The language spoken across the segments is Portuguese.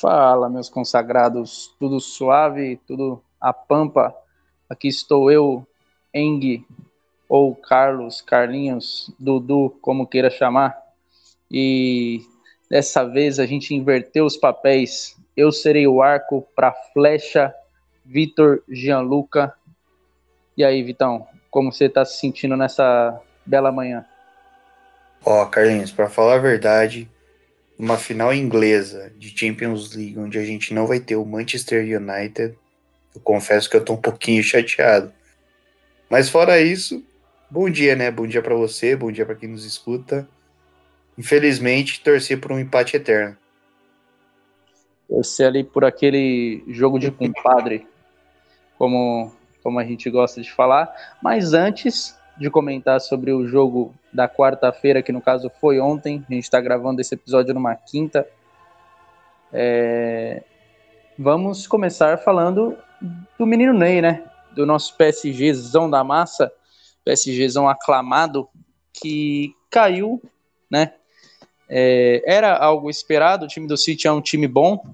Fala, meus consagrados, tudo suave, tudo a pampa. Aqui estou eu, Eng, ou Carlos, Carlinhos, Dudu, como queira chamar. E dessa vez a gente inverteu os papéis. Eu serei o arco para flecha, Vitor Gianluca. E aí, Vitão, como você está se sentindo nessa bela manhã? Ó, oh, Carlinhos, para falar a verdade, uma final inglesa de Champions League, onde a gente não vai ter o Manchester United, eu confesso que eu tô um pouquinho chateado. Mas fora isso, bom dia, né? Bom dia para você, bom dia para quem nos escuta. Infelizmente, torcer por um empate eterno. Torcer ali por aquele jogo de compadre, como, como a gente gosta de falar. Mas antes, de comentar sobre o jogo da quarta-feira, que no caso foi ontem. A gente está gravando esse episódio numa quinta. É... Vamos começar falando do menino Ney, né? Do nosso PSGzão da massa, PSGzão aclamado, que caiu, né? É... Era algo esperado, o time do City é um time bom,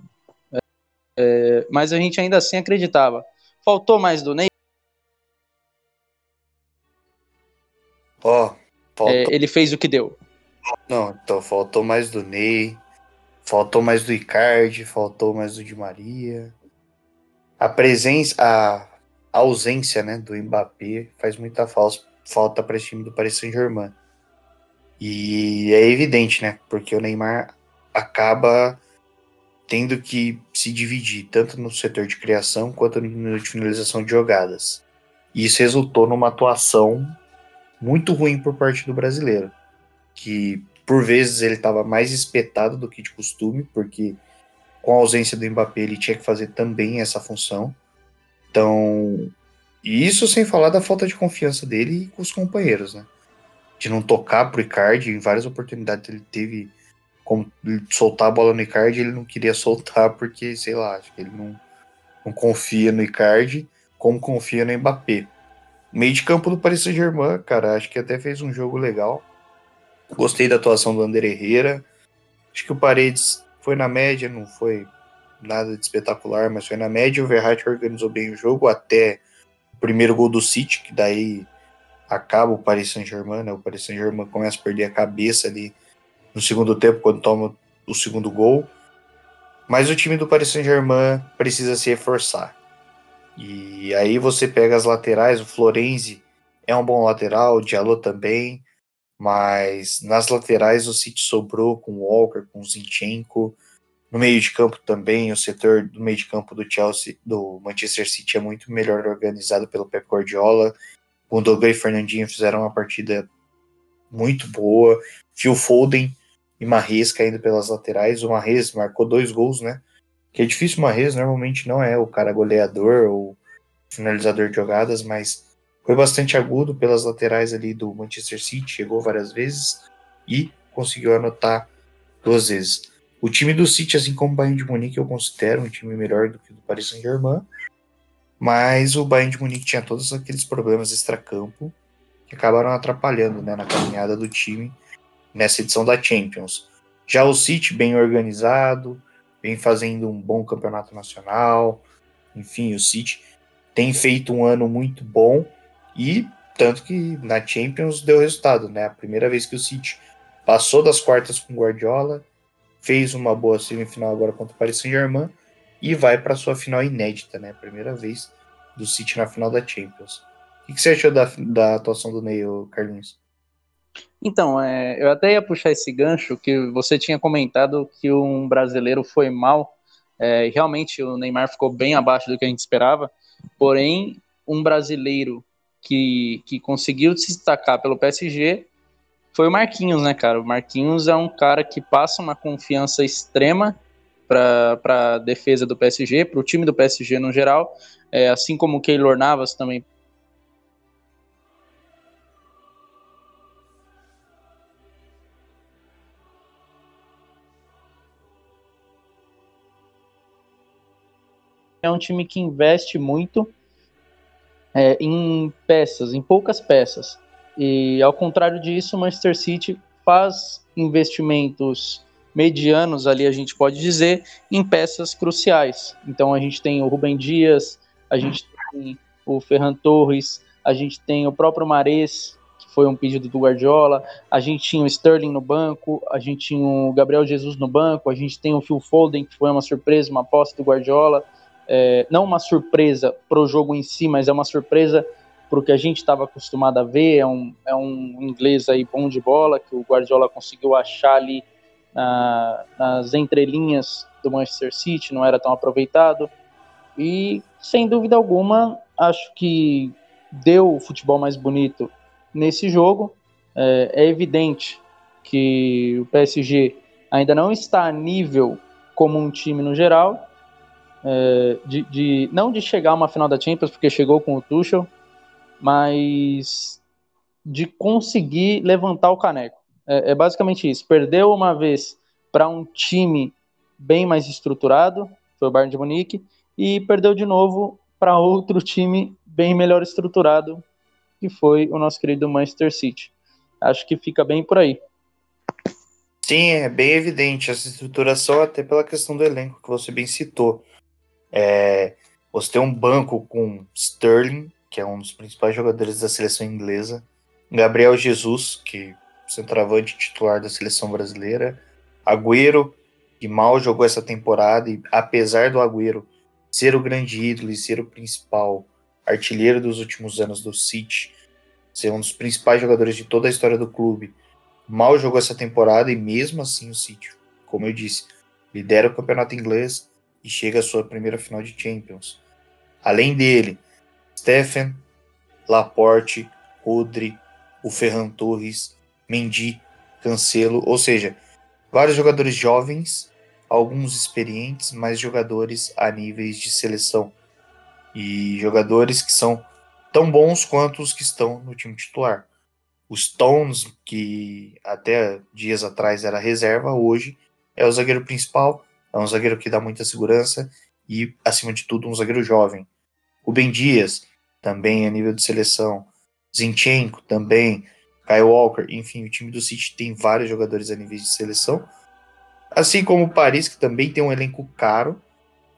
é... mas a gente ainda assim acreditava. Faltou mais do Ney? Ó, oh, é, ele fez o que deu. Não, então faltou mais do Ney, faltou mais do Icardi, faltou mais do Di Maria. A presença, a, ausência, né, do Mbappé faz muita falta para esse time do Paris Saint-Germain. E é evidente, né, porque o Neymar acaba tendo que se dividir tanto no setor de criação quanto no de finalização de jogadas. E isso resultou numa atuação muito ruim por parte do brasileiro, que por vezes ele estava mais espetado do que de costume, porque com a ausência do Mbappé ele tinha que fazer também essa função. Então, isso sem falar da falta de confiança dele com os companheiros, né? De não tocar pro Icardi, em várias oportunidades ele teve como soltar a bola no Icardi, ele não queria soltar porque, sei lá, acho que ele não, não confia no Icardi como confia no Mbappé. Meio de campo do Paris Saint-Germain, cara, acho que até fez um jogo legal. Gostei da atuação do Ander Herrera. Acho que o Paredes foi na média, não foi nada de espetacular, mas foi na média. O Verratti organizou bem o jogo até o primeiro gol do City, que daí acaba o Paris Saint-Germain, né? O Paris Saint-Germain começa a perder a cabeça ali no segundo tempo, quando toma o segundo gol. Mas o time do Paris Saint-Germain precisa se reforçar. E aí você pega as laterais, o Florenzi é um bom lateral, o Diallo também, mas nas laterais o City sobrou com o Walker, com o Zinchenko. No meio de campo também, o setor do meio de campo do Chelsea, do Manchester City é muito melhor organizado pelo Pep Guardiola. O Douglas e Fernandinho fizeram uma partida muito boa. Phil Foden e Marres caindo pelas laterais. O Marres marcou dois gols, né? Que é difícil o Marrez normalmente não é o cara goleador ou finalizador de jogadas, mas foi bastante agudo pelas laterais ali do Manchester City, chegou várias vezes e conseguiu anotar duas vezes. O time do City, assim como o Bayern de Munique, eu considero um time melhor do que o do Paris Saint-Germain, mas o Bayern de Munique tinha todos aqueles problemas extracampo que acabaram atrapalhando né, na caminhada do time nessa edição da Champions. Já o City, bem organizado, vem fazendo um bom campeonato nacional. Enfim, o City tem feito um ano muito bom e tanto que na Champions deu resultado, né? A primeira vez que o City passou das quartas com Guardiola, fez uma boa semifinal agora contra o Paris Saint-Germain e vai para sua final inédita, né? Primeira vez do City na final da Champions. O que, você achou da, da atuação do Ney, Carlinhos? Então, é, eu até ia puxar esse gancho que você tinha comentado que um brasileiro foi mal. É, realmente o Neymar ficou bem abaixo do que a gente esperava. Porém, um brasileiro que, que conseguiu se destacar pelo PSG foi o Marquinhos, né, cara? O Marquinhos é um cara que passa uma confiança extrema para a defesa do PSG, para o time do PSG no geral, é, assim como o Keylor Navas também é um time que investe muito é, em peças, em poucas peças. E ao contrário disso, o Manchester City faz investimentos medianos ali, a gente pode dizer, em peças cruciais. Então a gente tem o Rubem Dias, a gente tem o Ferran Torres, a gente tem o próprio Mares, que foi um pedido do Guardiola, a gente tinha o Sterling no banco, a gente tinha o Gabriel Jesus no banco, a gente tem o Phil Foden, que foi uma surpresa, uma aposta do Guardiola, é, não uma surpresa para o jogo em si, mas é uma surpresa para o que a gente estava acostumado a ver, é um, é um inglês aí bom de bola, que o Guardiola conseguiu achar ali na, nas entrelinhas do Manchester City, não era tão aproveitado, e sem dúvida alguma, acho que deu o futebol mais bonito nesse jogo. É, é, evidente que o PSG ainda não está a nível como um time no geral, é, de, de, não de chegar a uma final da Champions, porque chegou com o Tuchel, mas de conseguir levantar o caneco. É, é basicamente isso. Perdeu uma vez para um time bem mais estruturado, foi o Bayern de Munique, e perdeu de novo para outro time bem melhor estruturado, que foi o nosso querido Manchester City. Acho que fica bem por aí. Sim, é bem evidente essa estruturação, até pela questão do elenco que você bem citou. É, você tem um banco com Sterling, que é um dos principais jogadores da seleção inglesa, Gabriel Jesus, que centroavante titular da seleção brasileira, Agüero, que mal jogou essa temporada, e apesar do Agüero ser o grande ídolo e ser o principal artilheiro dos últimos anos do City, ser um dos principais jogadores de toda a história do clube, mal jogou essa temporada e mesmo assim o City, como eu disse, lidera o campeonato inglês e chega à sua primeira final de Champions. Além dele, Stephen, Laporte, Rodri, o Ferran Torres, Mendy, Cancelo, ou seja, vários jogadores jovens alguns experientes, mas jogadores a níveis de seleção. E jogadores que são tão bons quanto os que estão no time titular. O Stones, que até dias atrás era reserva, hoje é o zagueiro principal, é um zagueiro que dá muita segurança e, acima de tudo, um zagueiro jovem. O Ben Dias, também a nível de seleção. Zinchenko, também. Kyle Walker, enfim, o time do City tem vários jogadores a nível de seleção Assim como o Paris, que também tem um elenco caro,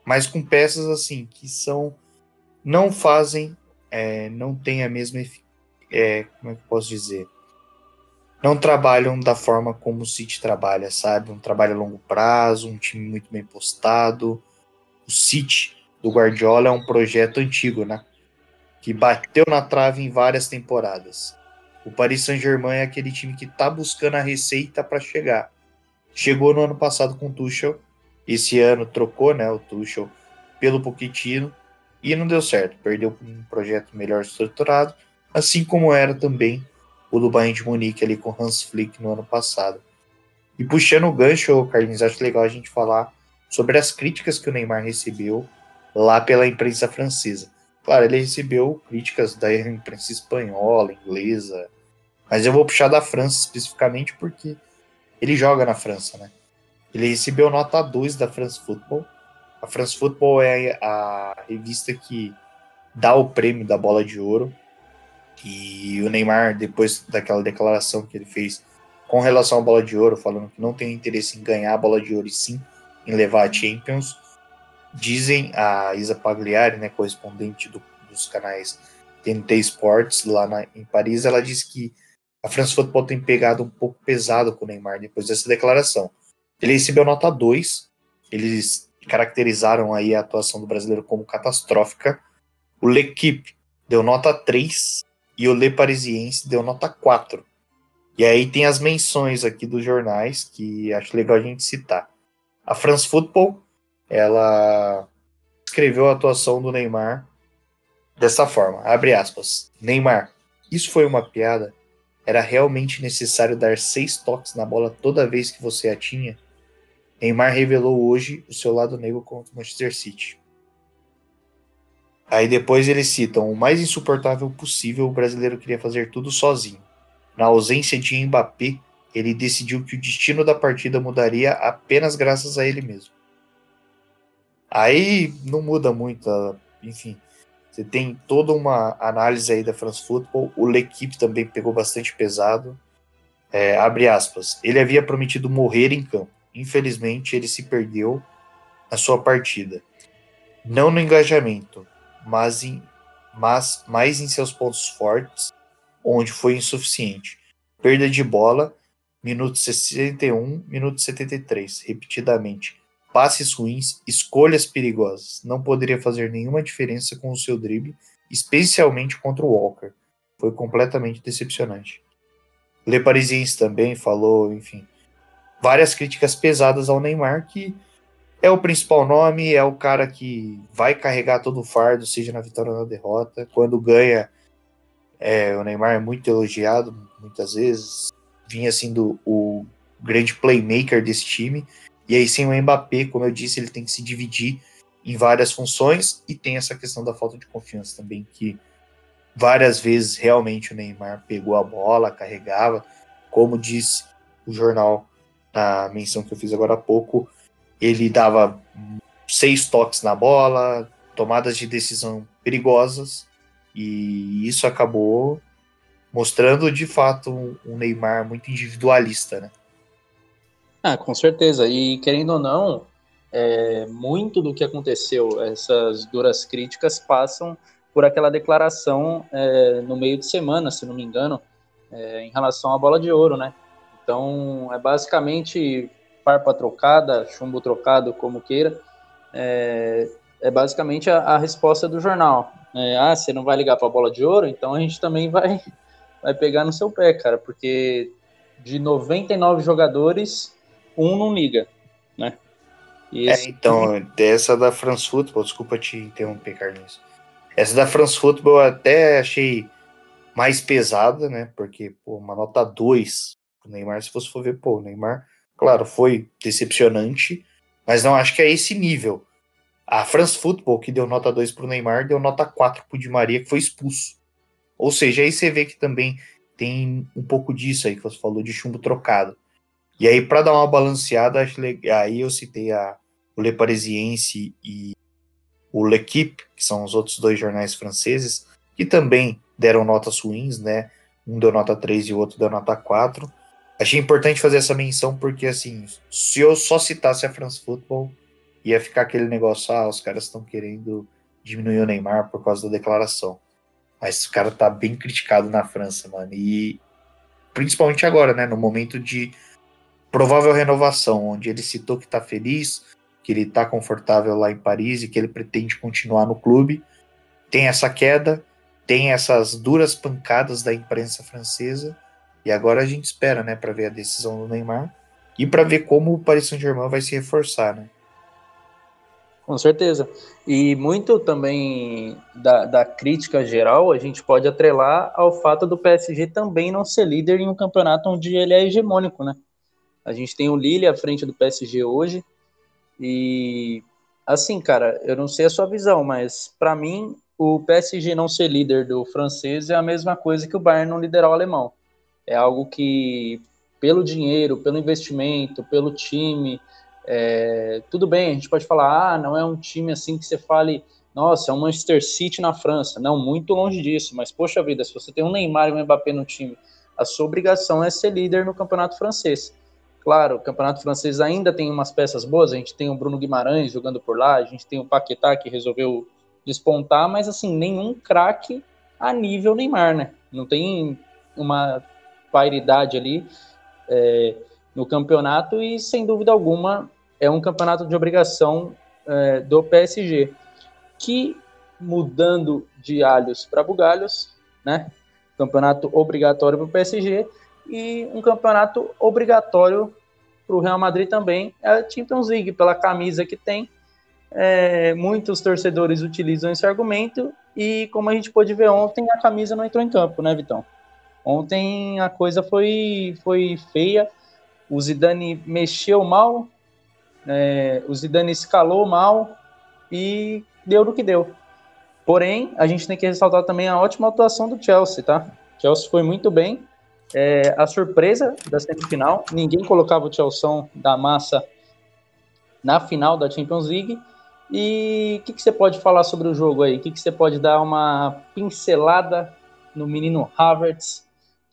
mas com peças assim que são não fazem, é, não tem a mesma, é, como é que eu posso dizer, não trabalham da forma como o City trabalha, sabe? Um trabalho a longo prazo, um time muito bem postado. O City do Guardiola é um projeto antigo, né? Que bateu na trave em várias temporadas. O Paris Saint-Germain é aquele time que tá buscando a receita para chegar. Chegou no ano passado com o Tuchel, esse ano trocou né, o Tuchel pelo Pochettino e não deu certo. Perdeu um projeto melhor estruturado, assim como era também o do Bayern de Munique ali com Hans Flick no ano passado. E puxando o gancho, Carlinhos, acho legal a gente falar sobre as críticas que o Neymar recebeu lá pela imprensa francesa. Claro, ele recebeu críticas da imprensa espanhola, inglesa, mas eu vou puxar da França especificamente porque ele joga na França, né? Ele recebeu nota 2 da France Football. A France Football é a revista que dá o prêmio da bola de ouro. E o Neymar, depois daquela declaração que ele fez com relação à bola de ouro, falando que não tem interesse em ganhar a bola de ouro e sim em levar a Champions, dizem a Isa Pagliari, né, correspondente do, dos canais TNT Sports lá na, em Paris, ela disse que a France Football tem pegado um pouco pesado com o Neymar depois dessa declaração. Ele recebeu nota 2, eles caracterizaram aí a atuação do brasileiro como catastrófica. O L'Equipe deu nota 3 e o Le Parisiense deu nota 4. E aí tem as menções aqui dos jornais que acho legal a gente citar. A France Football, ela escreveu a atuação do Neymar dessa forma, abre aspas. Neymar, isso foi uma piada? Era realmente necessário dar seis toques na bola toda vez que você a tinha? Neymar revelou hoje o seu lado negro contra o Manchester City. Aí depois eles citam: o mais insuportável possível, o brasileiro queria fazer tudo sozinho. Na ausência de Mbappé, ele decidiu que o destino da partida mudaria apenas graças a ele mesmo. Aí não muda muito, enfim. Você tem toda uma análise aí da France Football. O L'Equipe também pegou bastante pesado. É, abre aspas. Ele havia prometido morrer em campo. infelizmente, ele se perdeu na sua partida. Não no engajamento, mas, em, mas mais em seus pontos fortes, onde foi insuficiente. Perda de bola, minuto 61, minuto 73, repetidamente. Passes ruins, escolhas perigosas. Não poderia fazer nenhuma diferença com o seu drible, especialmente contra o Walker. Foi completamente decepcionante. Le Parisiense também falou, enfim, várias críticas pesadas ao Neymar, que é o principal nome, é o cara que vai carregar todo o fardo, seja na vitória ou na derrota. Quando ganha, é, o Neymar é muito elogiado, muitas vezes. Vinha sendo o grande playmaker desse time. E aí, sem o Mbappé, como eu disse, ele tem que se dividir em várias funções. E tem essa questão da falta de confiança também, que várias vezes realmente o Neymar pegou a bola, carregava. Como disse o jornal na menção que eu fiz agora há pouco, ele dava seis toques na bola, tomadas de decisão perigosas, e isso acabou mostrando de fato um Neymar muito individualista, né? Ah, com certeza. E querendo ou não, é, muito do que aconteceu, essas duras críticas passam por aquela declaração é, no meio de semana, se não me engano, é, em relação à bola de ouro, né? Então, é basicamente farpa trocada, chumbo trocado, como queira, é, é basicamente a, a, resposta do jornal. É, ah, você não vai ligar para a bola de ouro? Então a gente também vai, vai pegar no seu pé, cara, porque de 99 jogadores, um não liga, né? Esse... É, então, essa da France Football, desculpa te interromper, Carlinhos. Essa da France Football eu até achei mais pesada, né? Porque, pô, uma nota 2 o Neymar, se você for ver, pô, o Neymar Claro, foi decepcionante, mas não acho que é esse nível. A France Football, que deu nota 2 para o Neymar, deu nota 4 para o Di Maria, que foi expulso. Ou seja, aí você vê que também tem um pouco disso aí que você falou de chumbo trocado. E aí, para dar uma balanceada, aí eu citei a, o Le Parisiense e o L'Equipe, que são os outros dois jornais franceses, que também deram notas ruins, né? Um deu nota 3 e o outro deu nota 4. Achei importante fazer essa menção porque, assim, se eu só citasse a France Football, ia ficar aquele negócio, ah, os caras estão querendo diminuir o Neymar por causa da declaração. Mas o cara tá bem criticado na França, mano. E principalmente agora, né, no momento de provável renovação, onde ele citou que tá feliz, que ele tá confortável lá em Paris e que ele pretende continuar no clube. Tem essa queda, tem essas duras pancadas da imprensa francesa e agora a gente espera, né, para ver a decisão do Neymar e para ver como o Paris Saint-Germain vai se reforçar, né? Com certeza. E muito também da, da, crítica geral a gente pode atrelar ao fato do PSG também não ser líder em um campeonato onde ele é hegemônico, né? A gente tem o Lille à frente do PSG hoje e assim, cara, eu não sei a sua visão, mas para mim o PSG não ser líder do francês é a mesma coisa que o Bayern não liderar o alemão é algo que, pelo dinheiro, pelo investimento, pelo time, é, tudo bem, a gente pode falar, ah, não é um time assim que você fale, nossa, é um Manchester City na França. Não, muito longe disso, mas poxa vida, se você tem um Neymar e um Mbappé no time, a sua obrigação é ser líder no campeonato francês. Claro, o campeonato francês ainda tem umas peças boas, a gente tem o Bruno Guimarães jogando por lá, a gente tem o Paquetá que resolveu despontar, mas assim, nenhum craque a nível Neymar, né? Não tem uma paridade ali é, no campeonato e, sem dúvida alguma, é um campeonato de obrigação é, do PSG, que, mudando de alhos para bugalhos, né? Campeonato obrigatório para o PSG e um campeonato obrigatório para o Real Madrid também, é a Champions League, pela camisa que tem. É, muitos torcedores utilizam esse argumento e, como a gente pôde ver ontem, a camisa não entrou em campo, né, Vitão? Ontem a coisa foi, foi feia. O Zidane mexeu mal, é, o Zidane escalou mal e deu no que deu. Porém, a gente tem que ressaltar também a ótima atuação do Chelsea, tá? O Chelsea foi muito bem. É, a surpresa da semifinal, ninguém colocava o Chelsea da massa na final da Champions League. E o que, que, você pode falar sobre o jogo aí? O que, que, você pode dar uma pincelada no menino Havertz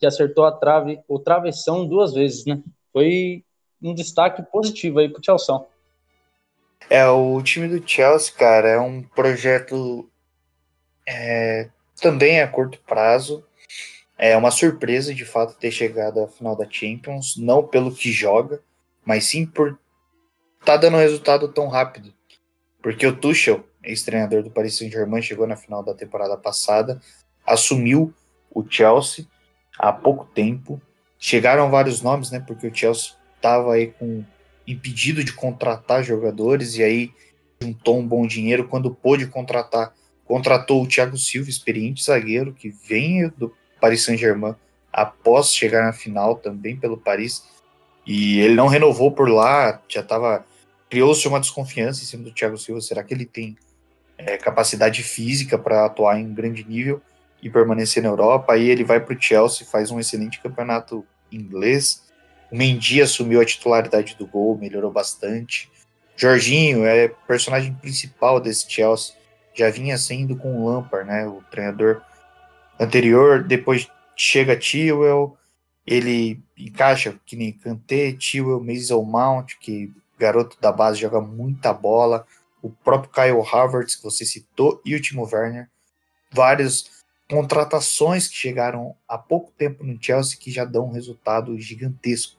que acertou a trave, o travessão duas vezes, né? Foi um destaque positivo aí pro Chelsea. É, o time do Chelsea, cara, é um projeto é, também a curto prazo. É uma surpresa, de fato, ter chegado à final da Champions, não pelo que joga, mas sim por tá dando resultado tão rápido. Porque o Tuchel, ex-treinador do Paris Saint-Germain, chegou na final da temporada passada, assumiu o Chelsea há pouco tempo. Chegaram vários nomes, né? Porque o Chelsea estava aí com impedido de contratar jogadores e aí juntou um bom dinheiro quando pôde contratar. Contratou o Thiago Silva, experiente zagueiro, que vem do Paris Saint-Germain após chegar na final também pelo Paris. E ele não renovou por lá, já estava. Criou-se uma desconfiança em cima do Thiago Silva. Será que ele tem é, capacidade física para atuar em grande nível e permanecer na Europa? Aí ele vai para o Chelsea, faz um excelente campeonato inglês. O Mendy assumiu a titularidade do gol, melhorou bastante. Jorginho é personagem principal desse Chelsea. Já vinha sendo com o Lampard, né? O treinador anterior. Depois chega Tewell, ele encaixa que nem Kanté, Tewell, Mason Mount, que garoto da base joga muita bola. O próprio Kyle Havertz, que você citou, e o Timo Werner. Várias contratações que chegaram há pouco tempo no Chelsea que já dão um resultado gigantesco.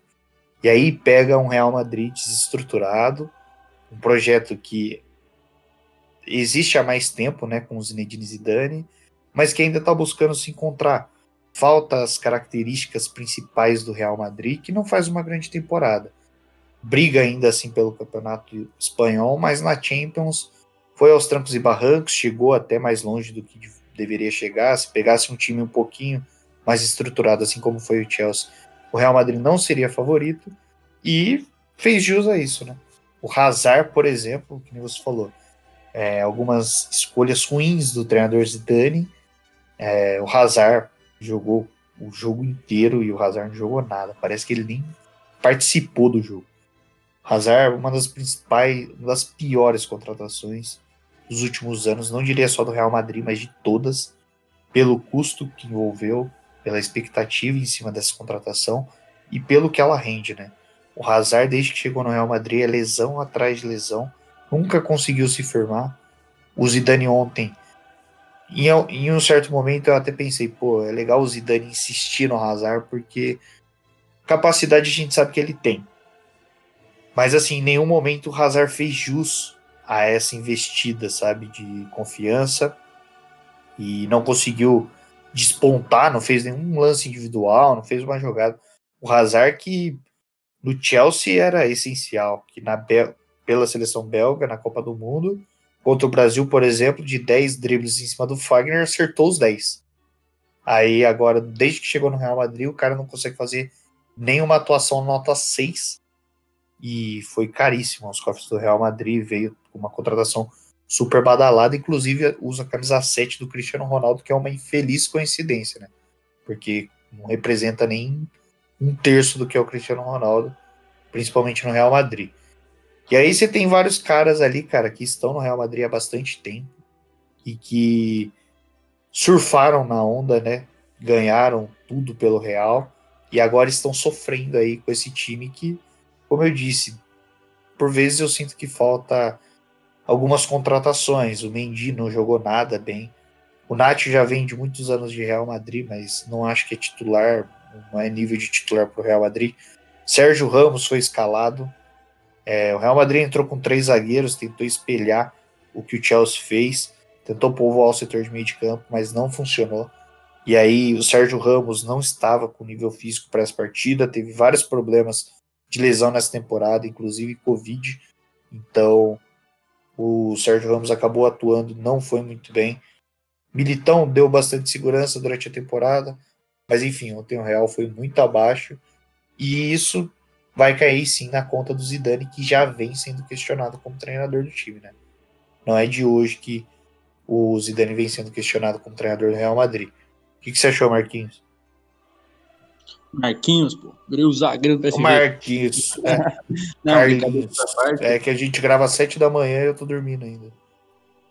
E aí pega um Real Madrid desestruturado, um projeto que existe há mais tempo, né, com o Zinedine Zidane, mas que ainda está buscando se encontrar. Falta as características principais do Real Madrid, que não faz uma grande temporada. Briga ainda assim pelo campeonato espanhol, mas na Champions foi aos trancos e barrancos, chegou até mais longe do que deveria chegar. Se pegasse um time um pouquinho mais estruturado, assim como foi o Chelsea, o Real Madrid não seria favorito e fez jus a isso, né? O Hazard, por exemplo, que você falou, é, algumas escolhas ruins do treinador Zidane. É, o Hazard jogou o jogo inteiro e o Hazard não jogou nada. Parece que ele nem participou do jogo. Hazard, uma das principais, uma das piores contratações dos últimos anos, não diria só do Real Madrid, mas de todas, pelo custo que envolveu, pela expectativa em cima dessa contratação e pelo que ela rende, né? O Hazard, desde que chegou no Real Madrid, é lesão atrás de lesão, nunca conseguiu se firmar. O Zidane ontem, em, em um certo momento eu até pensei, pô, é legal o Zidane insistir no Hazard, porque capacidade a gente sabe que ele tem. Mas assim, em nenhum momento o Hazard fez jus a essa investida, sabe, de confiança e não conseguiu despontar, não fez nenhum lance individual, não fez uma jogada. O Hazard que no Chelsea era essencial, que na Bel pela seleção belga na Copa do Mundo, contra o Brasil, por exemplo, de 10 dribles em cima do Fagner, acertou os 10. Aí agora, desde que chegou no Real Madrid, o cara não consegue fazer nenhuma atuação nota 6 e foi caríssimo aos cofres do Real Madrid, veio uma contratação super badalada, inclusive usa a camisa 7 do Cristiano Ronaldo, que é uma infeliz coincidência, né? Porque não representa nem um terço do que é o Cristiano Ronaldo, principalmente no Real Madrid. E aí você tem vários caras ali, cara, que estão no Real Madrid há bastante tempo e que surfaram na onda, né? Ganharam tudo pelo Real e agora estão sofrendo aí com esse time que como eu disse, por vezes eu sinto que falta algumas contratações. O Mendy não jogou nada bem. O Nath já vem de muitos anos de Real Madrid, mas não acho que é titular, não é nível de titular para o Real Madrid. Sérgio Ramos foi escalado. É, o Real Madrid entrou com três zagueiros, tentou espelhar o que o Chelsea fez, tentou povoar o setor de meio de campo, mas não funcionou. E aí o Sérgio Ramos não estava com nível físico para essa partida, teve vários problemas de lesão nessa temporada, inclusive Covid. Então, o Sérgio Ramos acabou atuando, não foi muito bem. Militão deu bastante segurança durante a temporada, mas enfim, ontem o Real foi muito abaixo e isso vai cair sim na conta do Zidane, que já vem sendo questionado como treinador do time, né? Não é de hoje que o Zidane vem sendo questionado como treinador do Real Madrid. O que, que você achou, Marquinhos? Marquinhos, pô. Virei o zagueiro do PSG. Marquinhos. É. Não, Carlinhos. É que a gente grava às sete da manhã e eu tô dormindo ainda.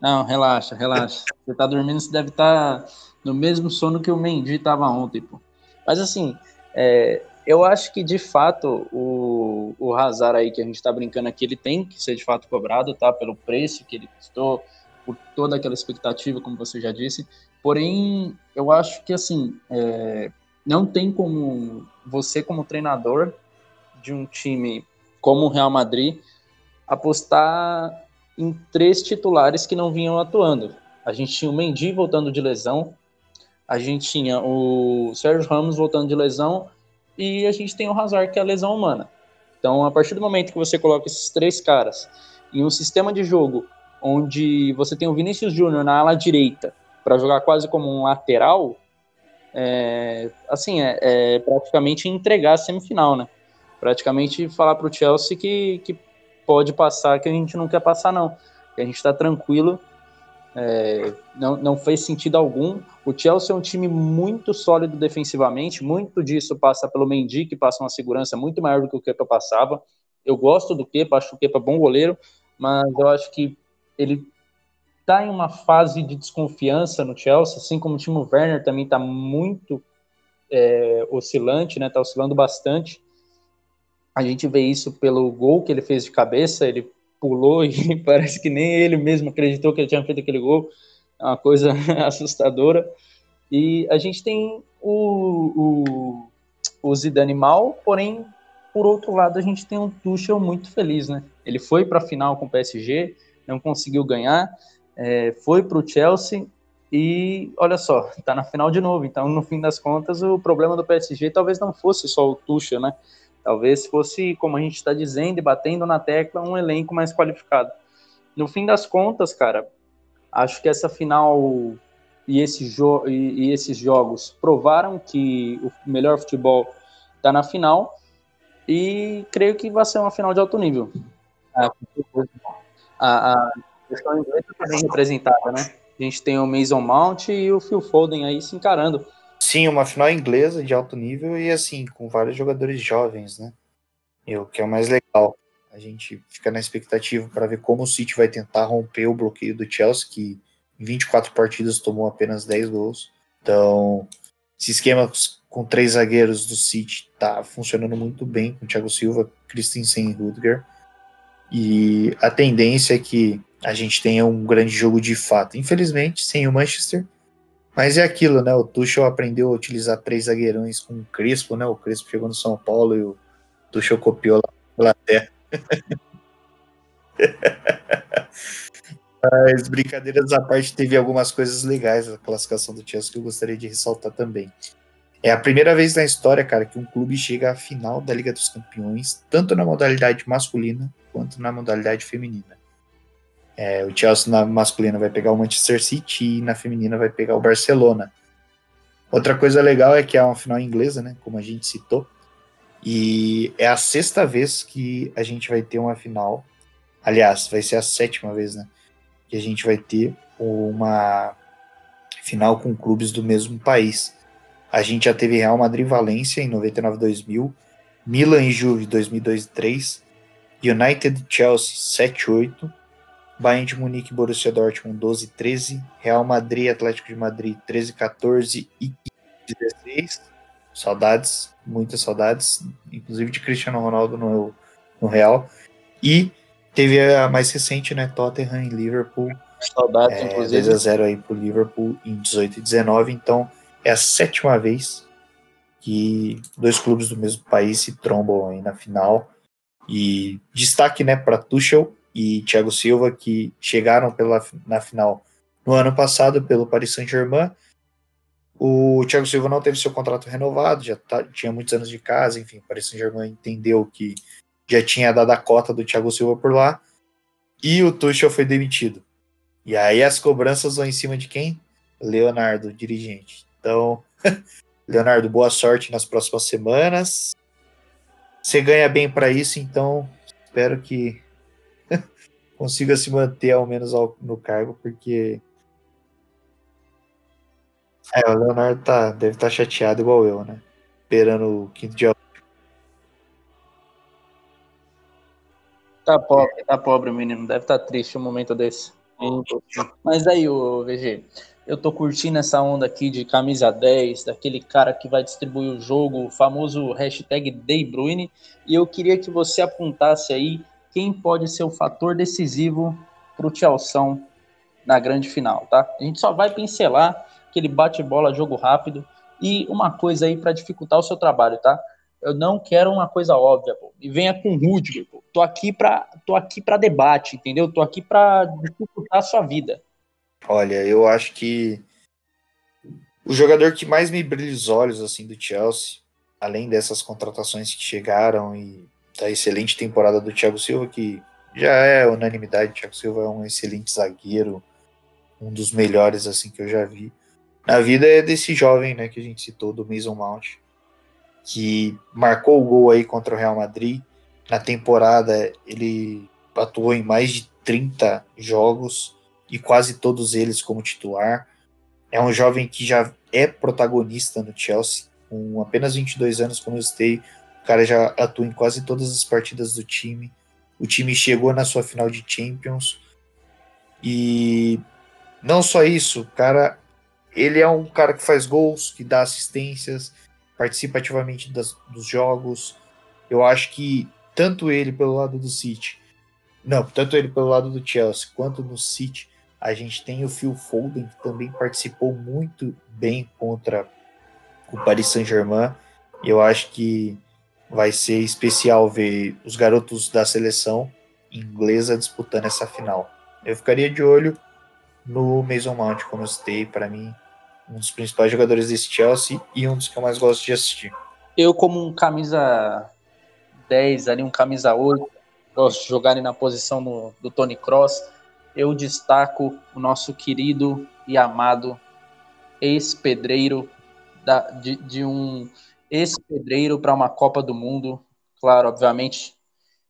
Não, relaxa, relaxa. Você tá dormindo, você deve estar tá no mesmo sono que o Mendy tava ontem, pô. Mas assim, é, Eu acho que, de fato, o, o Hazard aí que a gente está brincando aqui, ele tem que ser, de fato, cobrado, tá? Pelo preço que ele custou, por toda aquela expectativa, como você já disse. Porém, eu acho que, assim, é, não tem como você, como treinador de um time como o Real Madrid, apostar em três titulares que não vinham atuando. A gente tinha o Mendy voltando de lesão, a gente tinha o Sérgio Ramos voltando de lesão e a gente tem o Hazard, que é a lesão humana. Então, a partir do momento que você coloca esses três caras em um sistema de jogo onde você tem o Vinícius Júnior na ala direita para jogar quase como um lateral, é, assim, é, é, praticamente entregar a semifinal, né? Praticamente falar para o Chelsea que, que pode passar, que a gente não quer passar, não. Que a gente está tranquilo é, não, não fez sentido algum. O Chelsea é um time muito sólido defensivamente, muito disso passa pelo Mendy, que passa uma segurança muito maior do que o Kepa passava. Eu gosto do Kepa, acho o Kepa bom goleiro, mas eu acho que ele está em uma fase de desconfiança no Chelsea, assim como o Timo Werner também está muito é, oscilante, né? Está oscilando bastante. A gente vê isso pelo gol que ele fez de cabeça, ele pulou e parece que nem ele mesmo acreditou que ele tinha feito aquele gol. É uma coisa assustadora. E a gente tem o, o, o Zidane mal, porém, por outro lado, a gente tem um Tuchel muito feliz, né? Ele foi para a final com o PSG, não conseguiu ganhar, é, foi para o Chelsea e olha só, está na final de novo. Então, no fim das contas, o problema do PSG talvez não fosse só o Tuchel, né? Talvez fosse, como a gente está dizendo e batendo na tecla, um elenco mais qualificado. No fim das contas, cara, acho que essa final e, esse jo e, e esses jogos provaram que o melhor futebol está na final e creio que vai ser uma final de alto nível. A, a questão inglesa bem representada, né? A gente tem o Mason Mount e o Phil Foden aí se encarando. Sim, uma final inglesa de alto nível e assim, com vários jogadores jovens, né? E o que é o mais legal. A gente fica na expectativa para ver como o City vai tentar romper o bloqueio do Chelsea, que em 24 partidas tomou apenas 10 gols. Então, esse esquema com três zagueiros do City tá funcionando muito bem, com Thiago Silva, Christensen e Rudiger. E a tendência é que a gente tenha um grande jogo de fato. Infelizmente, sem o Manchester, mas é aquilo, né? O Tuchel aprendeu a utilizar três zagueirões com o Crespo, né? O Crespo chegou no São Paulo e o Tuchel copiou lá na Inglaterra. Mas brincadeiras à parte, teve algumas coisas legais na classificação do Chelsea que eu gostaria de ressaltar também. É a primeira vez na história, cara, que um clube chega à final da Liga dos Campeões, tanto na modalidade masculina quanto na modalidade feminina. É, o Chelsea na masculina vai pegar o Manchester City e na feminina vai pegar o Barcelona. Outra coisa legal é que é uma final inglesa, né? Como a gente citou. E é a sexta vez que a gente vai ter uma final. Aliás, vai ser a sétima vez, né? Que a gente vai ter uma final com clubes do mesmo país. A gente já teve Real Madrid Valência em 99-2000, Milan e Juve 2002-3, United Chelsea 7-8, Bayern de Munique, Borussia Dortmund 12, 13, Real Madrid, Atlético de Madrid 13, 14 e 16. Saudades, muitas saudades, inclusive de Cristiano Ronaldo no, no Real. E teve a mais recente, né, Tottenham e Liverpool. Saudades, é, inclusive. 2 a 0 aí pro Liverpool em 18 e 19, então é a sétima vez que dois clubes do mesmo país se trombam aí na final. E destaque, né, para Tuchel, e Thiago Silva, que chegaram pela, na final no ano passado pelo Paris Saint-Germain. O Thiago Silva não teve seu contrato renovado, já tá, tinha muitos anos de casa, enfim, o Paris Saint-Germain entendeu que já tinha dado a cota do Thiago Silva por lá, e o Tuchel foi demitido. E aí as cobranças vão em cima de quem? Leonardo, dirigente. Então, Leonardo, boa sorte nas próximas semanas. Você ganha bem para isso, então espero que consiga se manter ao menos ao, no cargo, porque. É, o Leonardo tá, deve estar tá chateado igual eu, né? Esperando o quinto dia. Tá pobre, tá pobre o menino. Deve estar tá triste um momento desse. Mas aí, o VG, eu tô curtindo essa onda aqui de camisa 10, daquele cara que vai distribuir o jogo, o famoso hashtag DayBruine, e eu queria que você apontasse aí quem pode ser o fator decisivo para o Chelsea na grande final, tá? A gente só vai pincelar aquele bate-bola, jogo rápido, e uma coisa aí para dificultar o seu trabalho, tá? Eu não quero uma coisa óbvia, pô. E venha com Rudiger, pô. Tô aqui para tô aqui para debate, entendeu? Tô aqui para dificultar a sua vida. Olha, eu acho que o jogador que mais me brilha os olhos assim do Chelsea, além dessas contratações que chegaram e da excelente temporada do Thiago Silva, que já é unanimidade, o Thiago Silva é um excelente zagueiro, um dos melhores assim que eu já vi. Na vida é desse jovem, né, que a gente citou do Mason Mount, que marcou o gol aí contra o Real Madrid. Na temporada ele atuou em mais de 30 jogos, e quase todos eles como titular. É um jovem que já é protagonista no Chelsea, com apenas 22 anos, como eu citei, o cara já atua em quase todas as partidas do time. O time chegou na sua final de Champions. E não só isso, cara, ele é um cara que faz gols, que dá assistências, participa ativamente das, dos jogos. Eu acho que tanto ele pelo lado do City, não, tanto ele pelo lado do Chelsea quanto no City, a gente tem o Phil Foden, que também participou muito bem contra o Paris Saint-Germain. Eu acho que vai ser especial ver os garotos da seleção inglesa disputando essa final. Eu ficaria de olho no Mason Mount, como eu citei, para mim, um dos principais jogadores desse Chelsea e um dos que eu mais gosto de assistir. Eu, como um camisa 10, ali um camisa 8, gosto de jogar na posição no, do Tony Cross eu destaco o nosso querido e amado ex-pedreiro de, de um ex-pedreiro para uma Copa do Mundo. Claro, obviamente,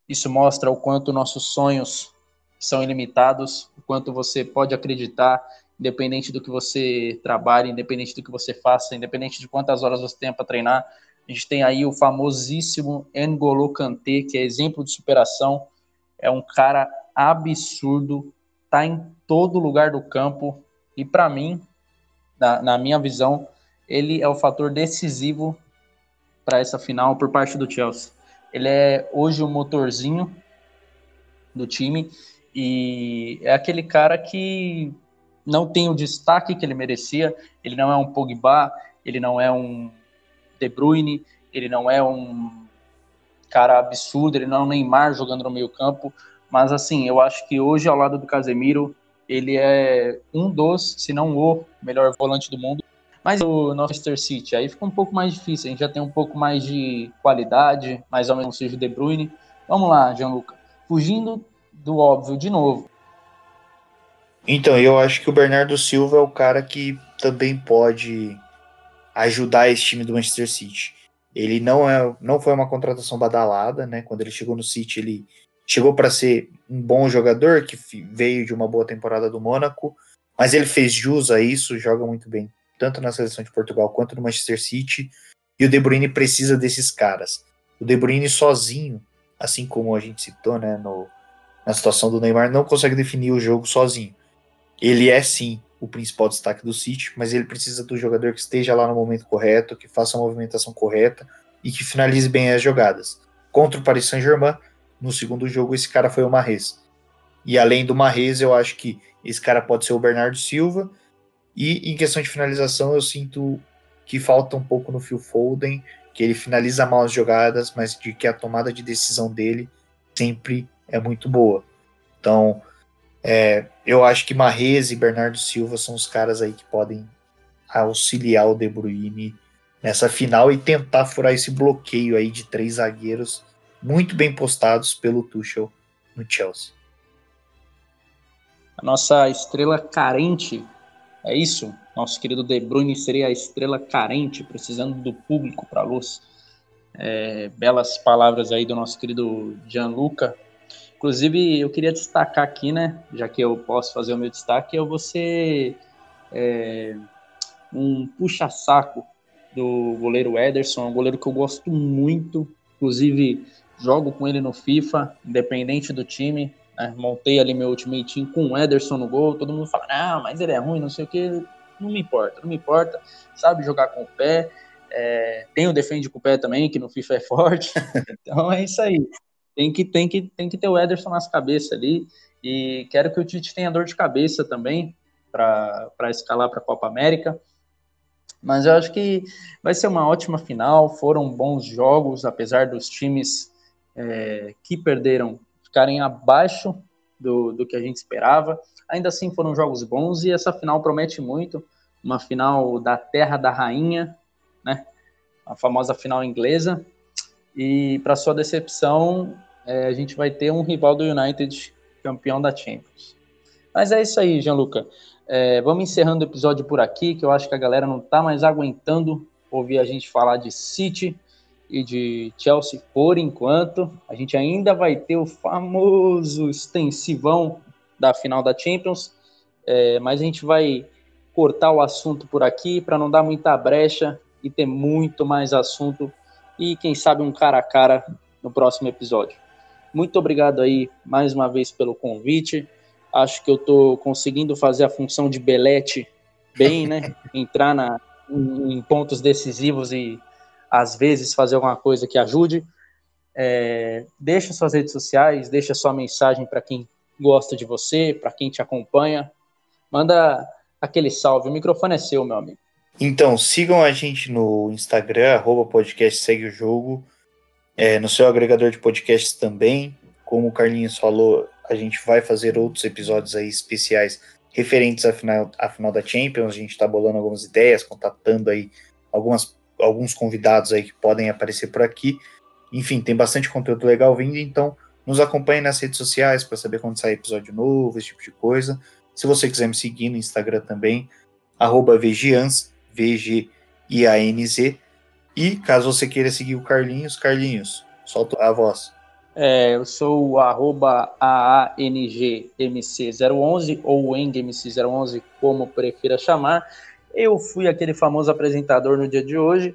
isso mostra o quanto nossos sonhos são ilimitados, o quanto você pode acreditar, independente do que você trabalhe, independente do que você faça, independente de quantas horas você tenha para treinar. A gente tem aí o famosíssimo N'Golo Kanté, que é exemplo de superação. É um cara absurdo, está em todo lugar do campo e para mim, na, na, minha visão, ele é o fator decisivo para essa final por parte do Chelsea. Ele é hoje o motorzinho do time e é aquele cara que não tem o destaque que ele merecia. Ele não é um Pogba, ele não é um De Bruyne, ele não é um cara absurdo, ele não é um Neymar jogando no meio campo, mas assim, eu acho que hoje, ao lado do Casemiro, ele é um dos, se não o melhor volante do mundo. Mas o Manchester City, aí fica um pouco mais difícil. A gente já tem um pouco mais de qualidade, mais ou menos seja o De Bruyne. Vamos lá, Gianluca. Fugindo do óbvio de novo. Então, eu acho que o Bernardo Silva é o cara que também pode ajudar esse time do Manchester City. Ele não é, não foi uma contratação badalada, né? Quando ele chegou no City, ele chegou para ser um bom jogador que veio de uma boa temporada do Mônaco, mas ele fez jus a isso, joga muito bem, tanto na seleção de Portugal quanto no Manchester City. E o De Bruyne precisa desses caras. O De Bruyne sozinho, assim como a gente citou, né, no, na situação do Neymar, não consegue definir o jogo sozinho. Ele é sim o principal destaque do City, mas ele precisa do jogador que esteja lá no momento correto, que faça a movimentação correta e que finalize bem as jogadas. Contra o Paris Saint-Germain, no segundo jogo esse cara foi o Marrez. E além do Marrez, eu acho que esse cara pode ser o Bernardo Silva. E em questão de finalização, eu sinto que falta um pouco no Phil Foden, que ele finaliza mal as jogadas, mas de que a tomada de decisão dele sempre é muito boa. Então, é, eu acho que Marrez e Bernardo Silva são os caras aí que podem auxiliar o De Bruyne nessa final e tentar furar esse bloqueio aí de três zagueiros muito bem postados pelo Tuchel no Chelsea. A nossa estrela carente, é isso? Nosso querido De Bruyne seria a estrela carente, precisando do público para a luz. É, belas palavras aí do nosso querido Gianluca. Inclusive, eu queria destacar aqui, né? Já que eu posso fazer o meu destaque, eu vou ser é, um puxa-saco do goleiro Ederson, um goleiro que eu gosto muito. Inclusive, jogo com ele no FIFA, independente do time. Né? Montei ali meu ultimate team com o Ederson no gol. Todo mundo fala, não, mas ele é ruim, não sei o que. Não me importa, não me importa. Sabe jogar com o pé. É, tem o defende com o pé também, que no FIFA é forte. então é isso aí. Tem que, tem, que, tem que ter o Ederson nas cabeças ali. E quero que o Tite tenha dor de cabeça também para escalar para a Copa América. Mas eu acho que vai ser uma ótima final. Foram bons jogos, apesar dos times é, que perderam ficarem abaixo do, do que a gente esperava. Ainda assim foram jogos bons e essa final promete muito. Uma final da Terra da Rainha, né? A famosa final inglesa. E para sua decepção, é, a gente vai ter um rival do United campeão da Champions. Mas é isso aí, Gianluca. É, vamos encerrando o episódio por aqui, que eu acho que a galera não está mais aguentando ouvir a gente falar de City e de Chelsea por enquanto. A gente ainda vai ter o famoso extensivão da final da Champions, é, mas a gente vai cortar o assunto por aqui para não dar muita brecha e ter muito mais assunto e quem sabe um cara a cara no próximo episódio. Muito obrigado aí mais uma vez pelo convite. Acho que eu estou conseguindo fazer a função de Belete bem, né? Entrar na, em, em, pontos decisivos e às vezes fazer alguma coisa que ajude. É, deixa suas redes sociais, deixa sua mensagem para quem gosta de você, para quem te acompanha. Manda aquele salve. O microfone é seu, meu amigo. Então, sigam a gente no Instagram, arroba podcast segue o jogo, é, no seu agregador de podcasts também. Como o Carlinhos falou, a gente vai fazer outros episódios aí especiais referentes à final, à final da Champions. A gente está bolando algumas ideias, contatando aí algumas, alguns convidados aí que podem aparecer por aqui. Enfim, tem bastante conteúdo legal vindo, então nos acompanhe nas redes sociais para saber quando sai episódio novo, esse tipo de coisa. Se você quiser me seguir no Instagram também, arroba VGianz, V-G-I-A-N-Z. E caso você queira seguir o Carlinhos, Carlinhos, solta a voz. É, eu sou o arroba AANGMC011 ou EngMC011, como prefira chamar. Eu fui aquele famoso apresentador no dia de hoje.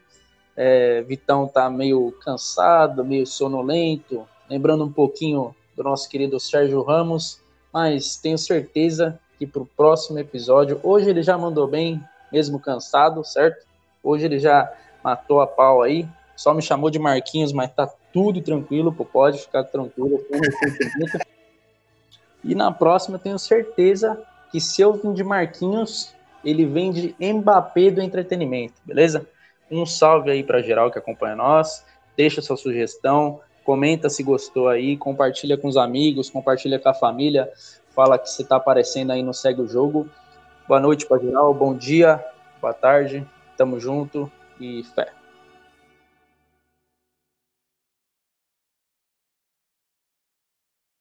É, Vitão tá meio cansado, meio sonolento, lembrando um pouquinho do nosso querido Sérgio Ramos, mas tenho certeza que para o próximo episódio, hoje ele já mandou bem, mesmo cansado, certo? Hoje ele já matou a pau aí, só me chamou de Marquinhos, mas tá tudo tranquilo, pô, pode ficar tranquilo. e na próxima eu tenho certeza que se eu vim de Marquinhos, ele vem de Mbappé do entretenimento, beleza? Um salve aí para geral que acompanha nós, deixa sua sugestão, comenta se gostou aí, compartilha com os amigos, compartilha com a família, fala que você tá aparecendo aí no Segue o Jogo. Boa noite para geral, bom dia, boa tarde, tamo junto e fé.